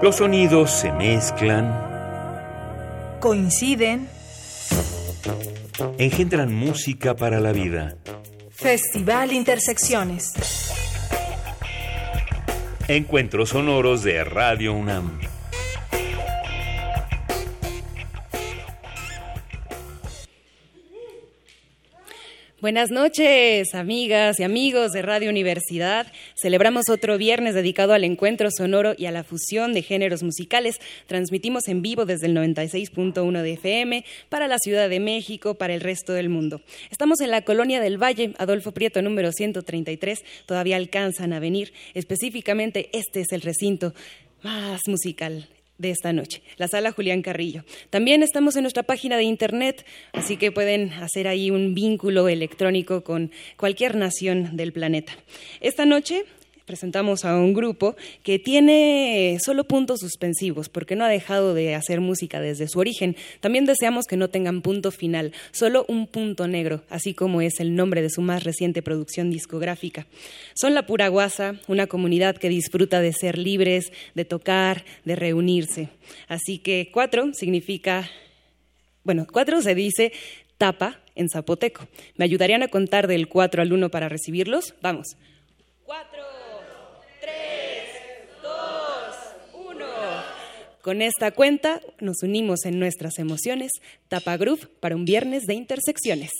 Los sonidos se mezclan, coinciden, engendran música para la vida. Festival Intersecciones. Encuentros sonoros de Radio UNAM. Buenas noches, amigas y amigos de Radio Universidad. Celebramos otro viernes dedicado al encuentro sonoro y a la fusión de géneros musicales. Transmitimos en vivo desde el 96.1 de FM para la Ciudad de México, para el resto del mundo. Estamos en la Colonia del Valle, Adolfo Prieto número 133. Todavía alcanzan a venir. Específicamente, este es el recinto más musical de esta noche, la sala Julián Carrillo. También estamos en nuestra página de internet, así que pueden hacer ahí un vínculo electrónico con cualquier nación del planeta. Esta noche presentamos a un grupo que tiene solo puntos suspensivos porque no ha dejado de hacer música desde su origen. También deseamos que no tengan punto final, solo un punto negro, así como es el nombre de su más reciente producción discográfica. Son la pura guasa, una comunidad que disfruta de ser libres, de tocar, de reunirse. Así que cuatro significa, bueno, cuatro se dice tapa en zapoteco. ¿Me ayudarían a contar del cuatro al uno para recibirlos? Vamos. Cuatro. Con esta cuenta nos unimos en nuestras emociones. Tapa Groove para un viernes de intersecciones.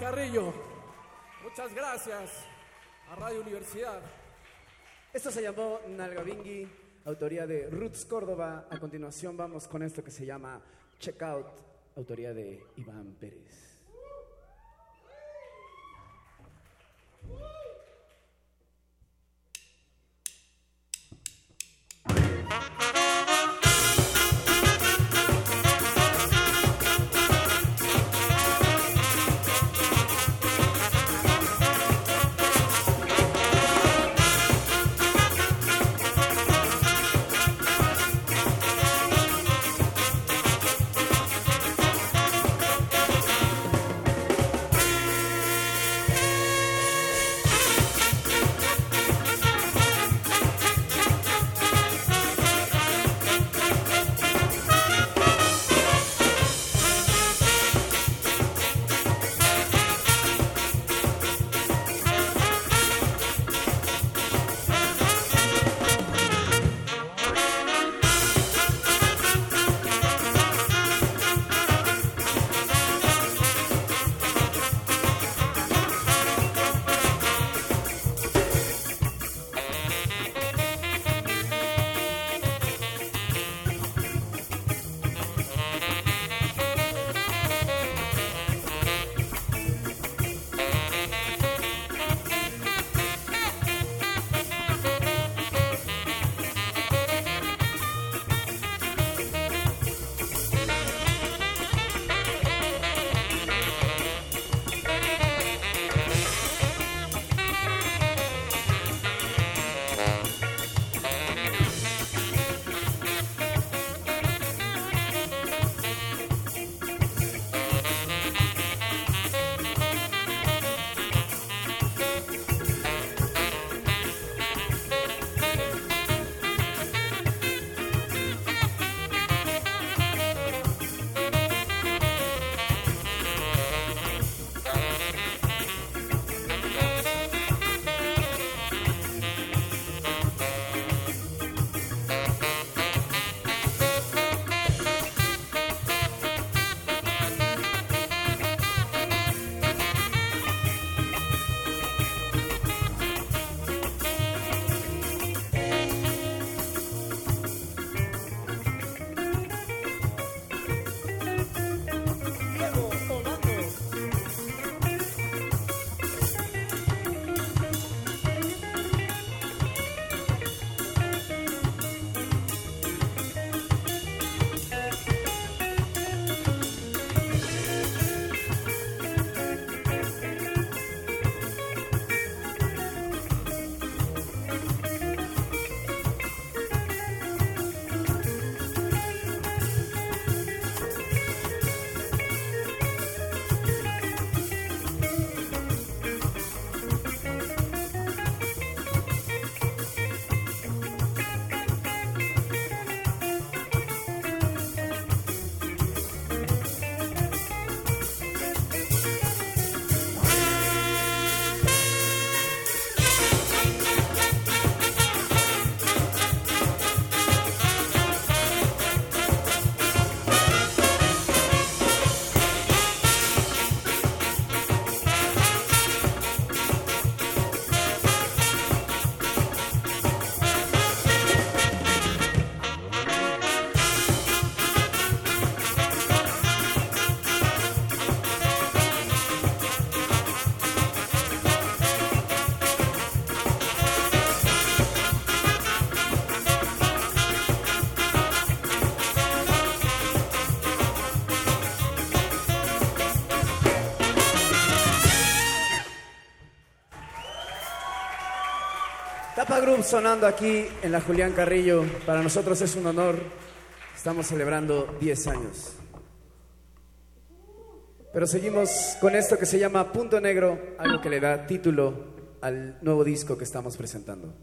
Carrillo. Muchas gracias a Radio Universidad. Esto se llamó Nalgabingui, autoría de Roots Córdoba. A continuación vamos con esto que se llama Checkout, autoría de Iván Pérez. Group sonando aquí en la Julián Carrillo. Para nosotros es un honor. Estamos celebrando 10 años. Pero seguimos con esto que se llama Punto Negro, algo que le da título al nuevo disco que estamos presentando.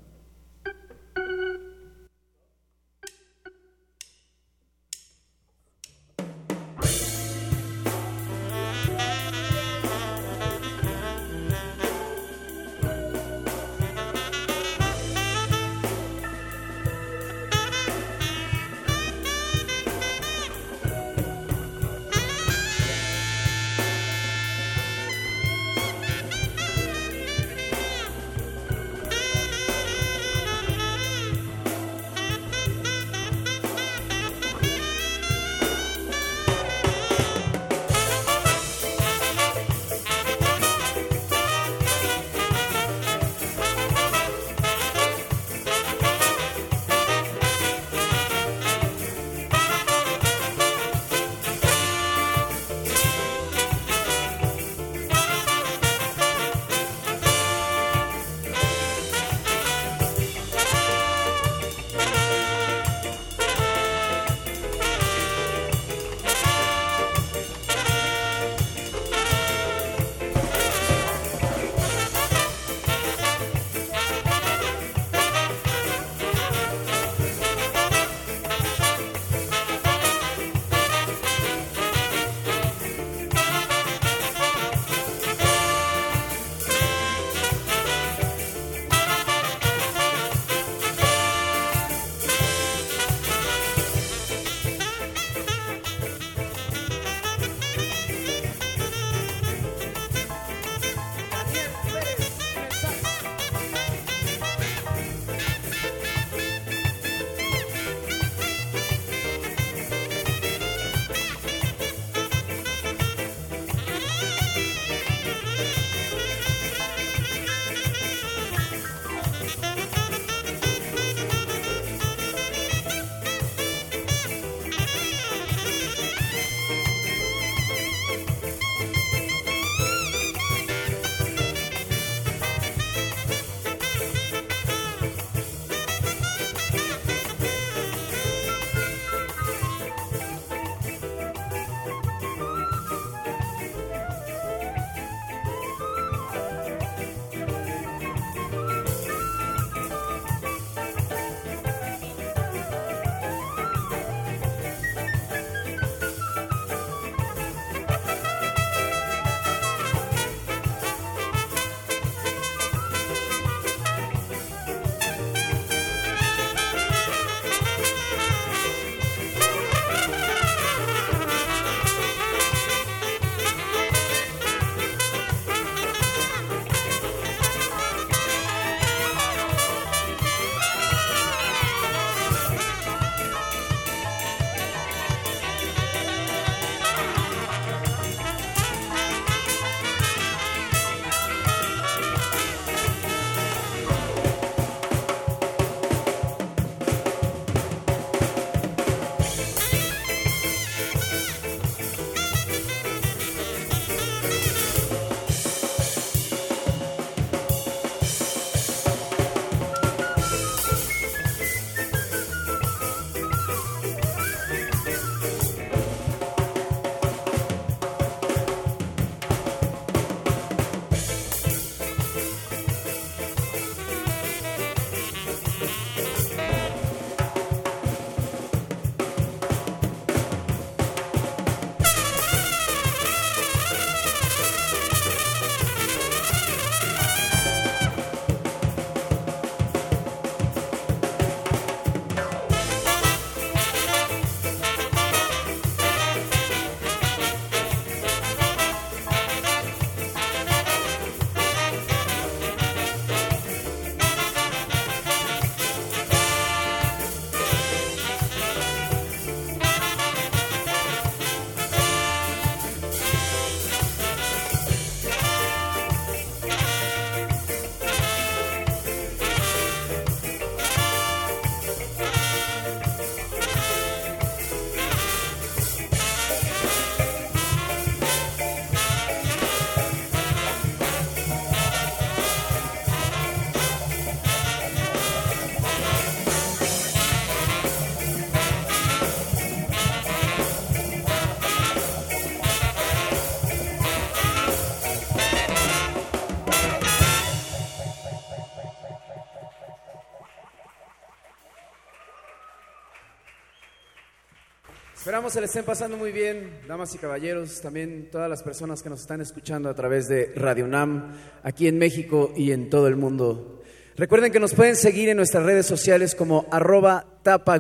Esperamos se le estén pasando muy bien, damas y caballeros, también todas las personas que nos están escuchando a través de Radio UNAM, aquí en México y en todo el mundo. Recuerden que nos pueden seguir en nuestras redes sociales como arroba tapa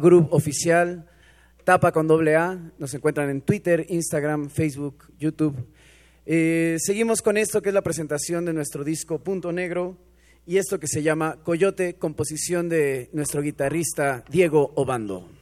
tapa con doble A, nos encuentran en Twitter, Instagram, Facebook, YouTube. Eh, seguimos con esto que es la presentación de nuestro disco Punto Negro y esto que se llama Coyote, composición de nuestro guitarrista Diego Obando.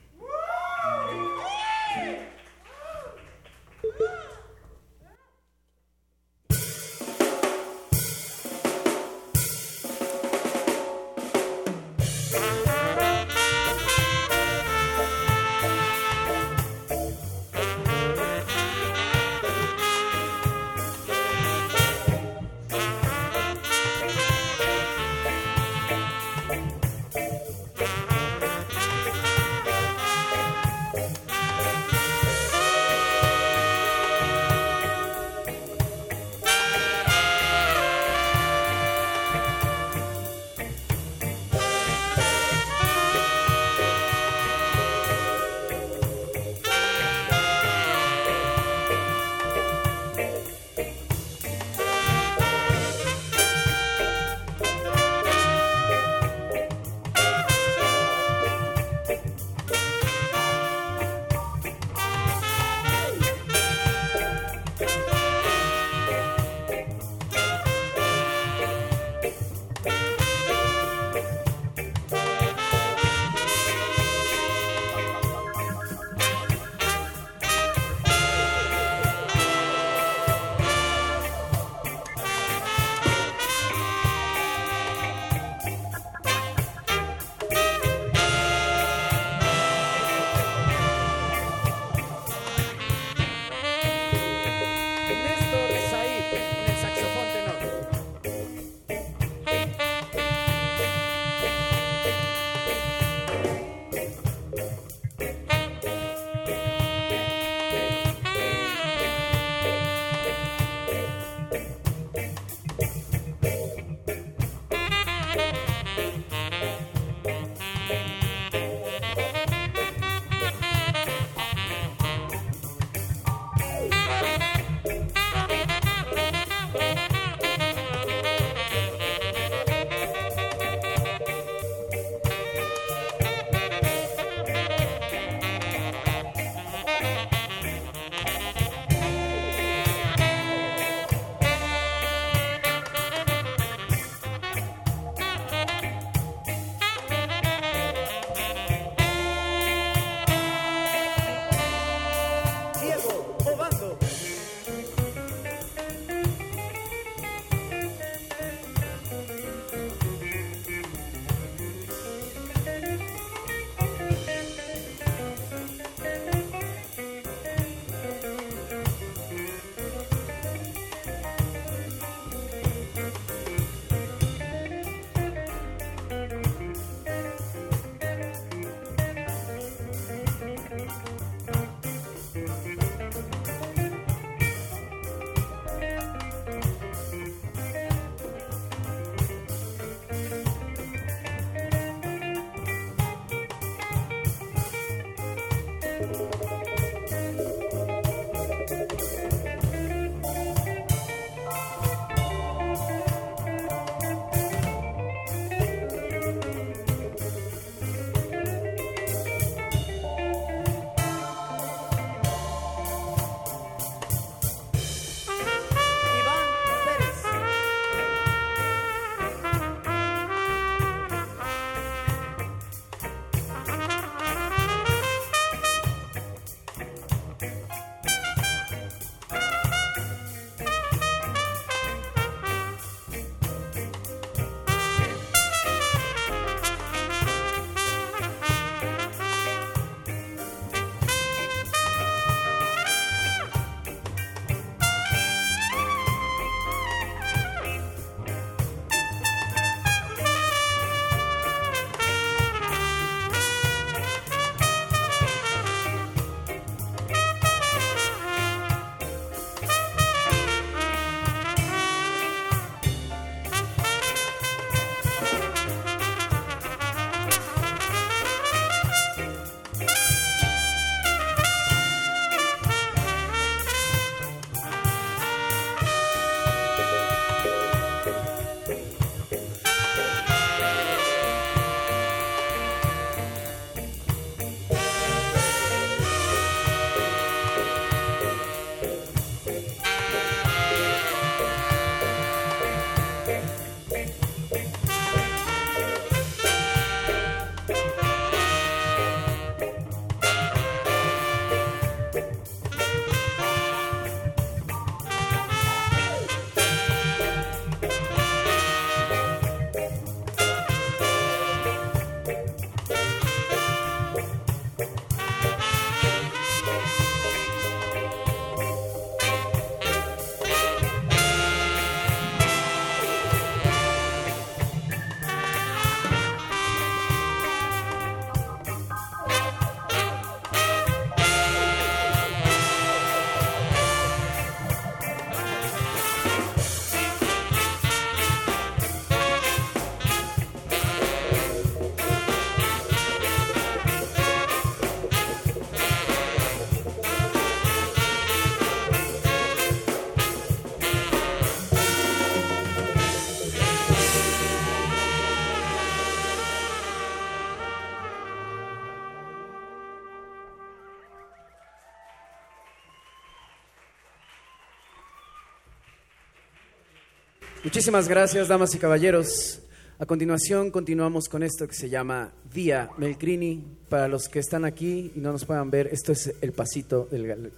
Muchísimas gracias, damas y caballeros. A continuación continuamos con esto que se llama Día Melcrini. Para los que están aquí y no nos puedan ver, esto es el pasito del.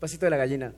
Pasito de la gallina.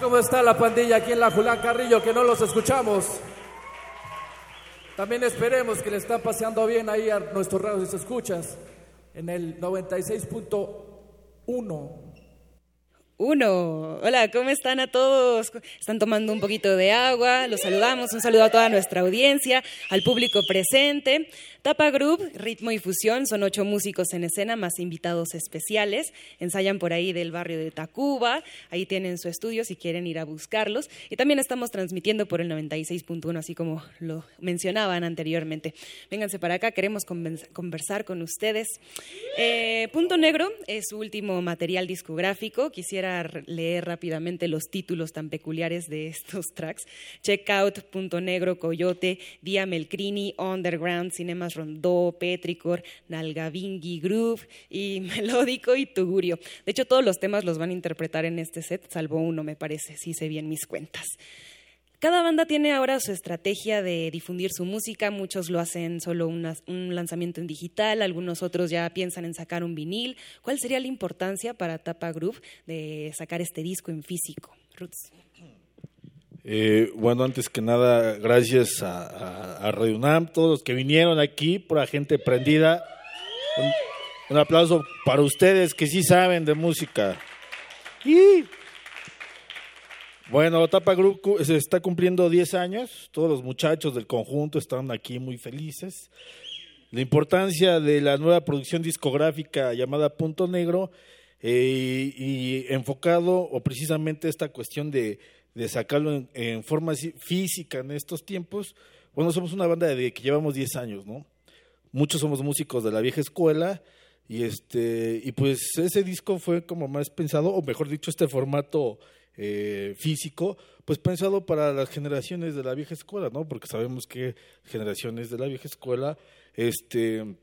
¿Cómo está la pandilla aquí en la Julián Carrillo que no los escuchamos? También esperemos que le están paseando bien ahí a nuestros radios y escuchas en el 96.1 uno. Hola, ¿cómo están a todos? Están tomando un poquito de agua, los saludamos, un saludo a toda nuestra audiencia, al público presente. Tapa Group, ritmo y fusión, son ocho músicos en escena más invitados especiales. Ensayan por ahí del barrio de Tacuba, ahí tienen su estudio si quieren ir a buscarlos. Y también estamos transmitiendo por el 96.1, así como lo mencionaban anteriormente. Vénganse para acá, queremos conversar con ustedes. Eh, Punto Negro es su último material discográfico. Quisiera leer rápidamente los títulos tan peculiares de estos tracks. Check Out, Punto Negro, Coyote, Día Melcrini, Underground, Cinemas rondó, petricor, nalgavingi, groove y melódico y tugurio. De hecho, todos los temas los van a interpretar en este set, salvo uno, me parece, si sé bien mis cuentas. Cada banda tiene ahora su estrategia de difundir su música, muchos lo hacen solo un lanzamiento en digital, algunos otros ya piensan en sacar un vinil. ¿Cuál sería la importancia para Tapa Groove de sacar este disco en físico? Roots. Eh, bueno, antes que nada, gracias a, a, Radio UNAM, todos los que vinieron aquí, por la gente prendida. Un, aplauso para ustedes que sí saben de música. Bueno, Tapa Group se está cumpliendo 10 años, todos los muchachos del conjunto están aquí muy felices. La importancia de la nueva producción discográfica llamada Punto Negro eh, y enfocado o precisamente esta cuestión de de sacarlo en, forma física en estos tiempos, bueno, somos una banda de que llevamos 10 años, ¿no? Muchos somos músicos de la vieja escuela y este y pues ese disco fue como más pensado, o mejor dicho, este formato eh, físico, pues pensado para las generaciones de la vieja escuela, ¿no? Porque sabemos que generaciones de la vieja escuela, este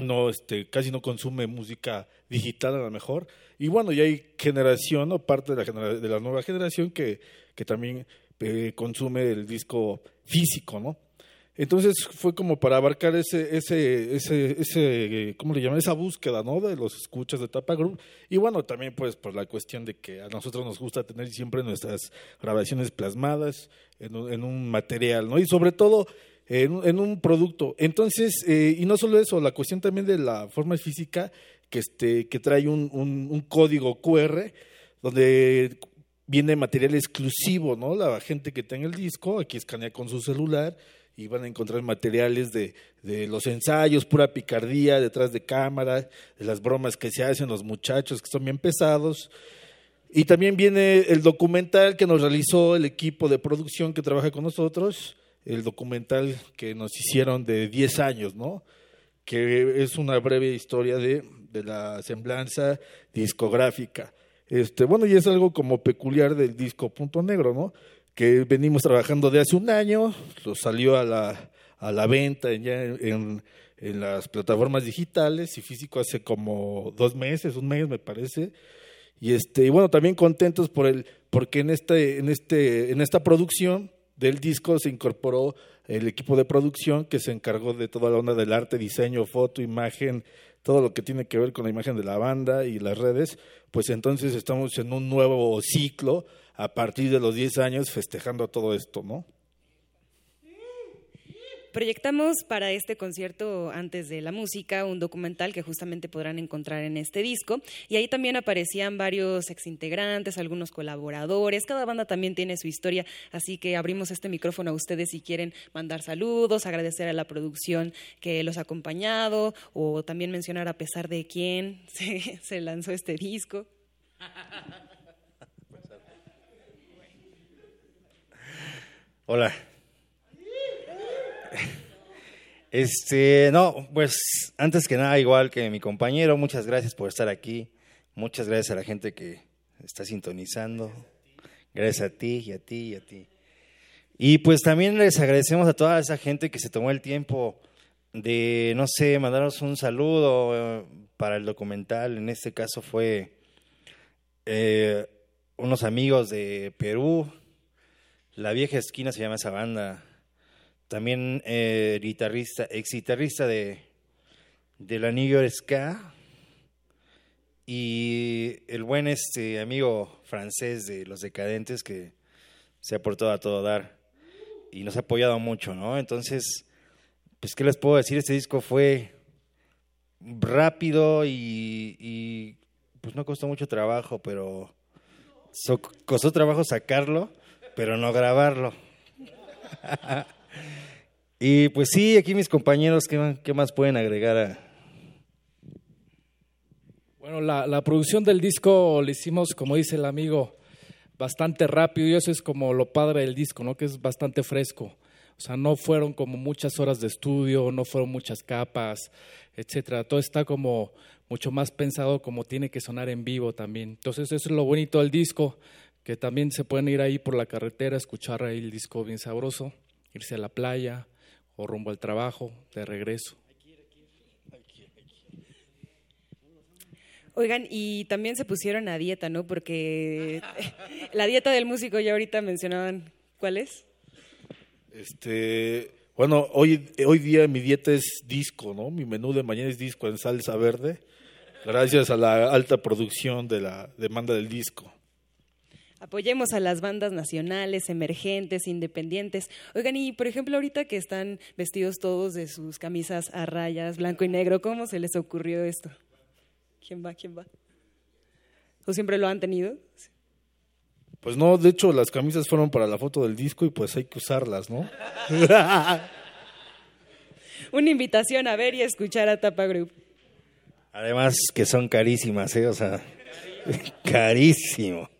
no este casi no consume música digital a lo mejor. Y bueno y hay generación o parte de la de la nueva generación que, que también eh, consume el disco físico no entonces fue como para abarcar ese ese ese ese cómo le llaman esa búsqueda no de los escuchas de Tapa Group y bueno también pues por la cuestión de que a nosotros nos gusta tener siempre nuestras grabaciones plasmadas en en un material no y sobre todo en, un producto. Entonces, eh, y no solo eso, la cuestión también de la forma física que, este, que trae un, un, código QR donde viene material exclusivo, ¿no? La gente que tenga el disco, aquí escanea con su celular y van a encontrar materiales de, de, los ensayos, pura picardía detrás de cámara, de las bromas que se hacen los muchachos que son bien pesados. Y también viene el documental que nos realizó el equipo de producción que trabaja con nosotros, el documental que nos hicieron de 10 años, ¿no? Que es una breve historia de, de la semblanza discográfica. Este, bueno, y es algo como peculiar del disco Punto Negro, ¿no? Que venimos trabajando de hace un año, lo salió a la, a la venta ya en, en las plataformas digitales y físico hace como dos meses, un mes me parece. Y este, y bueno, también contentos por el, porque en este, en este, en esta producción del disco se incorporó el equipo de producción que se encargó de toda la onda del arte, diseño, foto, imagen, todo lo que tiene que ver con la imagen de la banda y las redes, pues entonces estamos en un nuevo ciclo a partir de los 10 años festejando todo esto, ¿no? Proyectamos para este concierto antes de la música un documental que justamente podrán encontrar en este disco. Y ahí también aparecían varios exintegrantes, algunos colaboradores, cada banda también tiene su historia, así que abrimos este micrófono a ustedes si quieren mandar saludos, agradecer a la producción que los ha acompañado o también mencionar a pesar de quién se, lanzó este disco. Hola, este, no, pues antes que nada, igual que mi compañero, muchas gracias por estar aquí. Muchas gracias a la gente que está sintonizando. Gracias a ti y a ti y a ti. Y pues también les agradecemos a toda esa gente que se tomó el tiempo de, no sé, mandarnos un saludo eh, para el documental. En este caso fue eh, unos amigos de Perú. La vieja esquina se llama esa banda también eh, guitarrista, ex guitarrista de, de la New York Ska. y el buen este amigo francés de Los Decadentes que se ha portado a todo dar y nos ha apoyado mucho, ¿no? Entonces, pues, ¿qué les puedo decir? Este disco fue rápido y, y pues no costó mucho trabajo, pero so- costó trabajo sacarlo, pero no grabarlo. y pues sí, aquí mis compañeros, ¿qué, qué más pueden agregar a, Bueno, la, la producción del disco le hicimos, como dice el amigo, bastante rápido y eso es como lo padre del disco, ¿no? Que es bastante fresco. O sea, no fueron como muchas horas de estudio, no fueron muchas capas, etcétera. Todo está como mucho más pensado como tiene que sonar en vivo también. Entonces, eso es lo bonito del disco, que también se pueden ir ahí por la carretera, escuchar ahí el disco bien sabroso, irse a la playa o rumbo al trabajo, de regreso. Oigan, y también se pusieron a dieta, ¿no? Porque la dieta del músico ya ahorita mencionaban, ¿cuál es? Este, bueno, hoy, hoy día mi dieta es disco, ¿no? Mi menú de mañana es disco en salsa verde, gracias a la alta producción de la demanda del disco. Apoyemos a las bandas nacionales, emergentes, independientes. Oigan, y por ejemplo, ahorita que están vestidos todos de sus camisas a rayas, blanco y negro, ¿cómo se les ocurrió esto? ¿Quién va? ¿Quién va? ¿O siempre lo han tenido? Pues no, de hecho las camisas fueron para la foto del disco y pues hay que usarlas, ¿no? Una invitación a ver y escuchar a Tapa Group. Además que son carísimas, ¿eh? O sea, carísimo.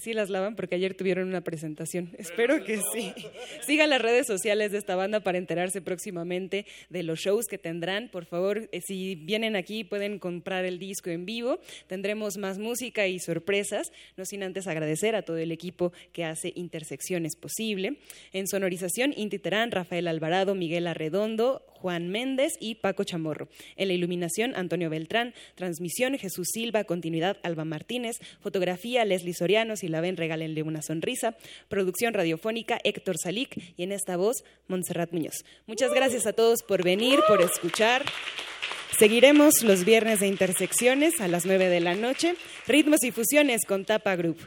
Sí las lavan porque ayer tuvieron una presentación. Espero que sí. Sigan las redes sociales de esta banda para enterarse próximamente de los shows que tendrán. Por favor, eh, si vienen aquí pueden comprar el disco en vivo. Tendremos más música y sorpresas, no sin antes agradecer a todo el equipo que hace Intersecciones posible. En sonorización, Inti Terán, Rafael Alvarado, Miguel Arredondo, Juan Méndez y Paco Chamorro. En la iluminación, Antonio Beltrán. Transmisión, Jesús Silva. Continuidad, Alba Martínez. Fotografía, Leslie Soriano. La ven, regálenle una sonrisa. Producción radiofónica, Héctor Salic. Y en esta voz, Montserrat Muñoz. Muchas gracias a todos por venir, por escuchar. Seguiremos los viernes de Intersecciones a las 9 de la noche. Ritmos y fusiones con Tapa Group.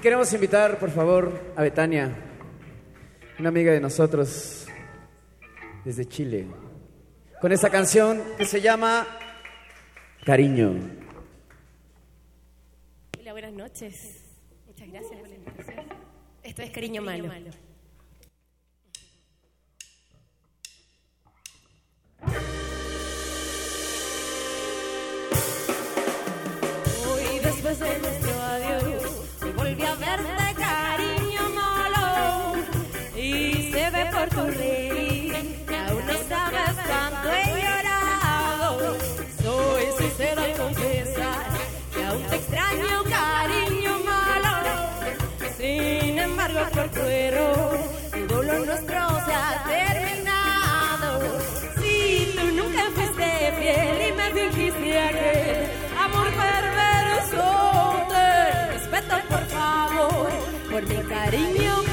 Y queremos invitar, por favor, a Betania, una amiga de nosotros desde Chile, con esta canción que se llama Cariño. Hola, buenas noches. Muchas gracias por la invitación. Esto es Cariño Malo. Hoy después de nuestro por tu que aún sabes cuánto he llorado. Soy sincera al confesar que aún te extraño, cariño malo. Sin embargo, por error, tu dolor nuestro se ha terminado. Si tú nunca fuiste fiel y me dijiste aquel amor perverso, te respeto, por favor, por mi cariño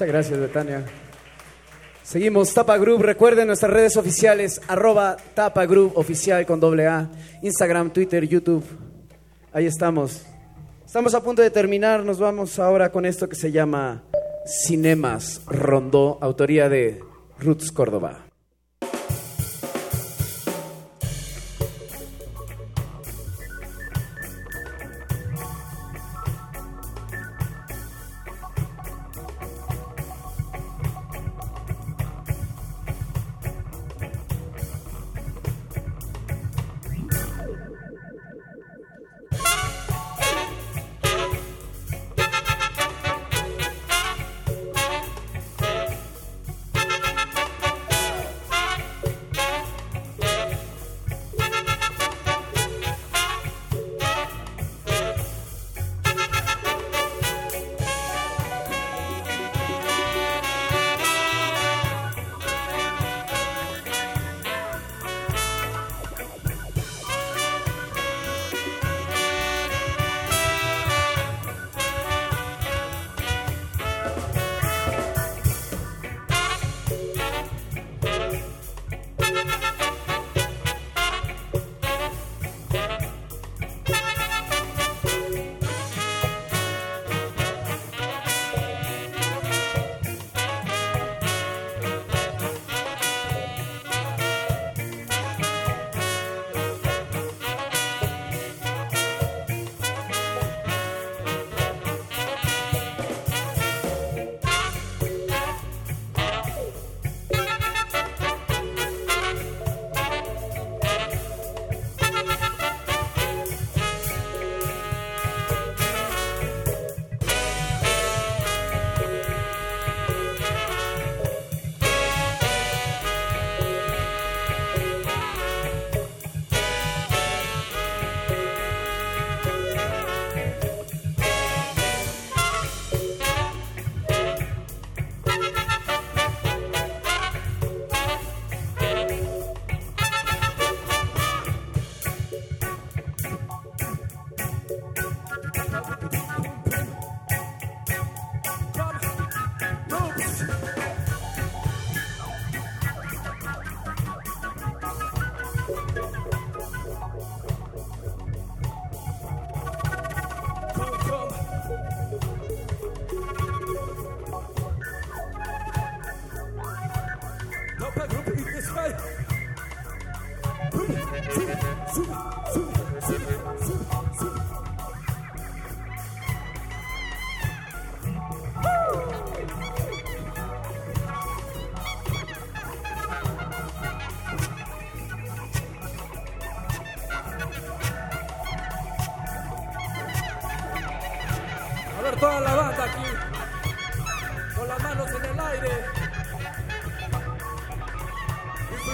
Muchas gracias, Betania. Seguimos, Tapa Group. Recuerden nuestras redes oficiales, arroba Tapa Group oficial con doble A, Instagram, Twitter, YouTube. Ahí estamos. Estamos a punto de terminar. Nos vamos ahora con esto que se llama Cinemas Rondó, autoría de Roots Córdoba.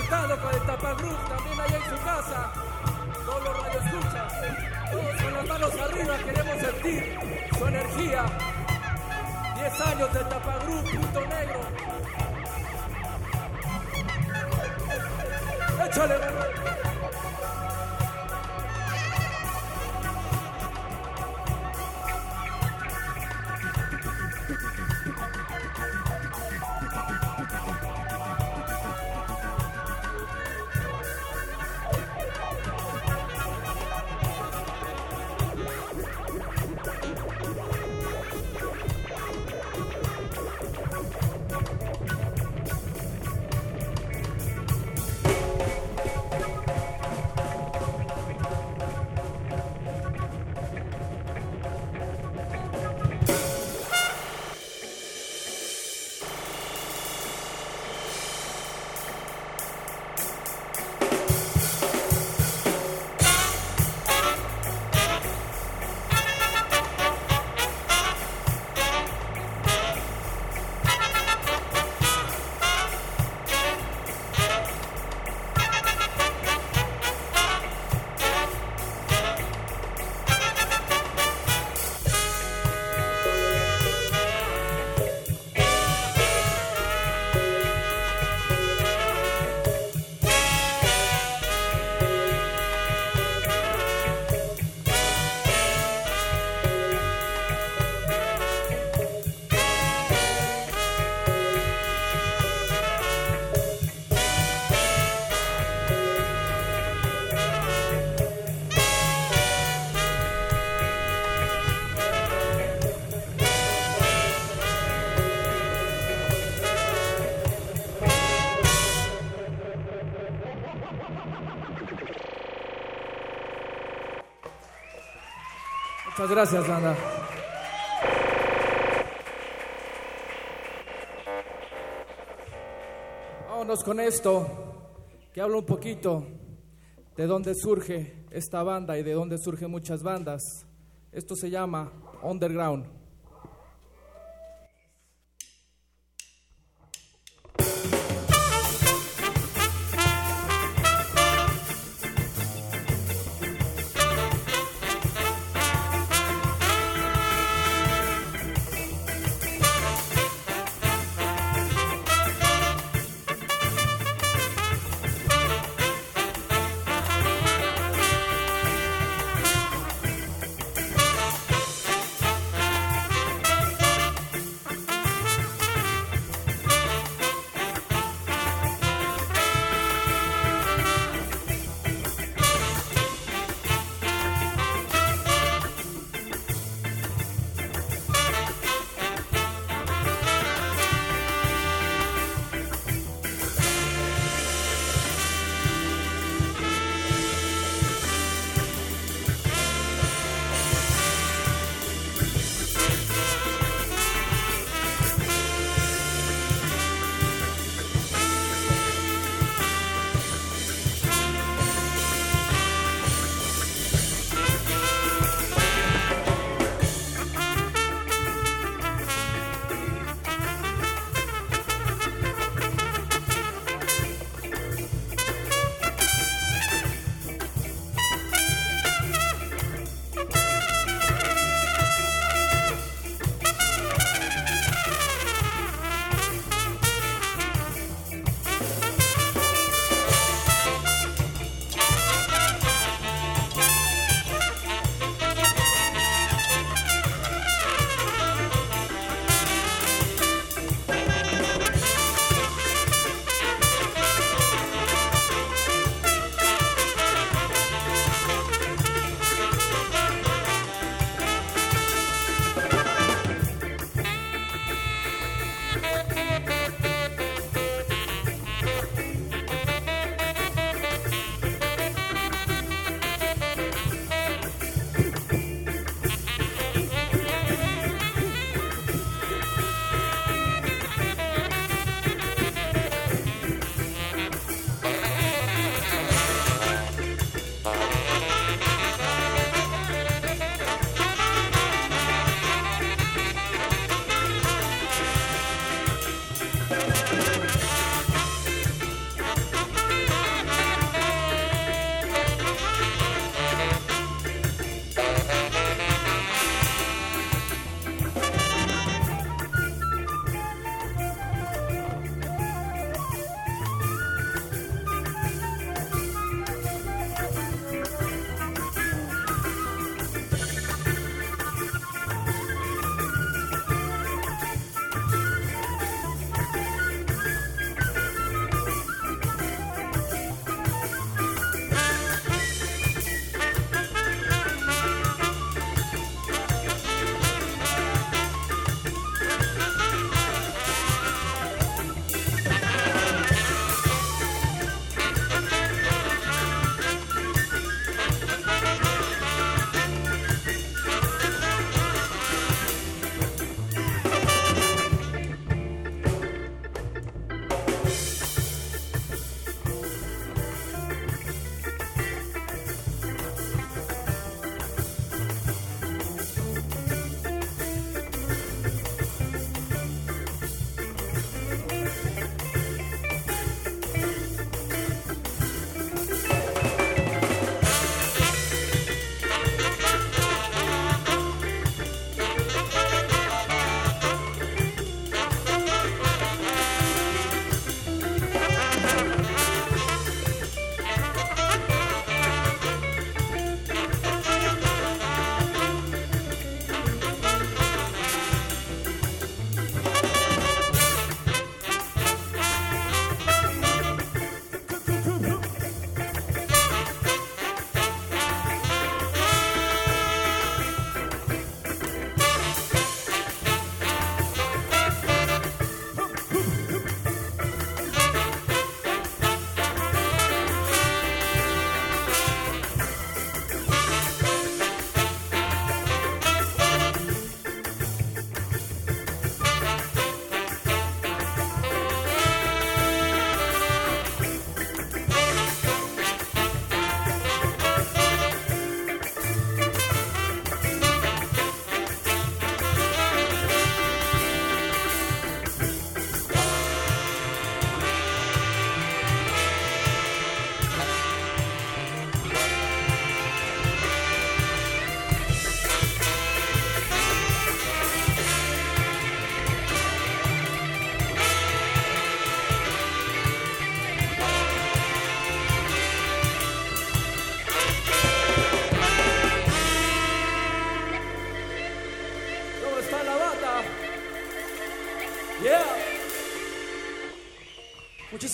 Con el tapagruz también allá en su casa, todos los radioescuchas, todos con las manos arriba queremos sentir su energía. 10 años del tapagruz, punto negro. Échale, Gracias, banda. Vámonos con esto, que habla un poquito de dónde surge esta banda y de dónde surgen muchas bandas. Esto se llama Underground.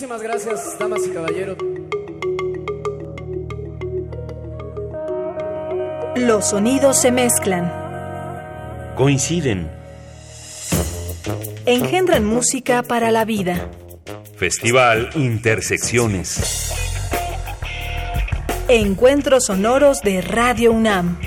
Muchísimas gracias, damas y caballeros. Los sonidos se mezclan, Coinciden. engendran música para la vida. Festival Intersecciones. Encuentros sonoros de Radio UNAM.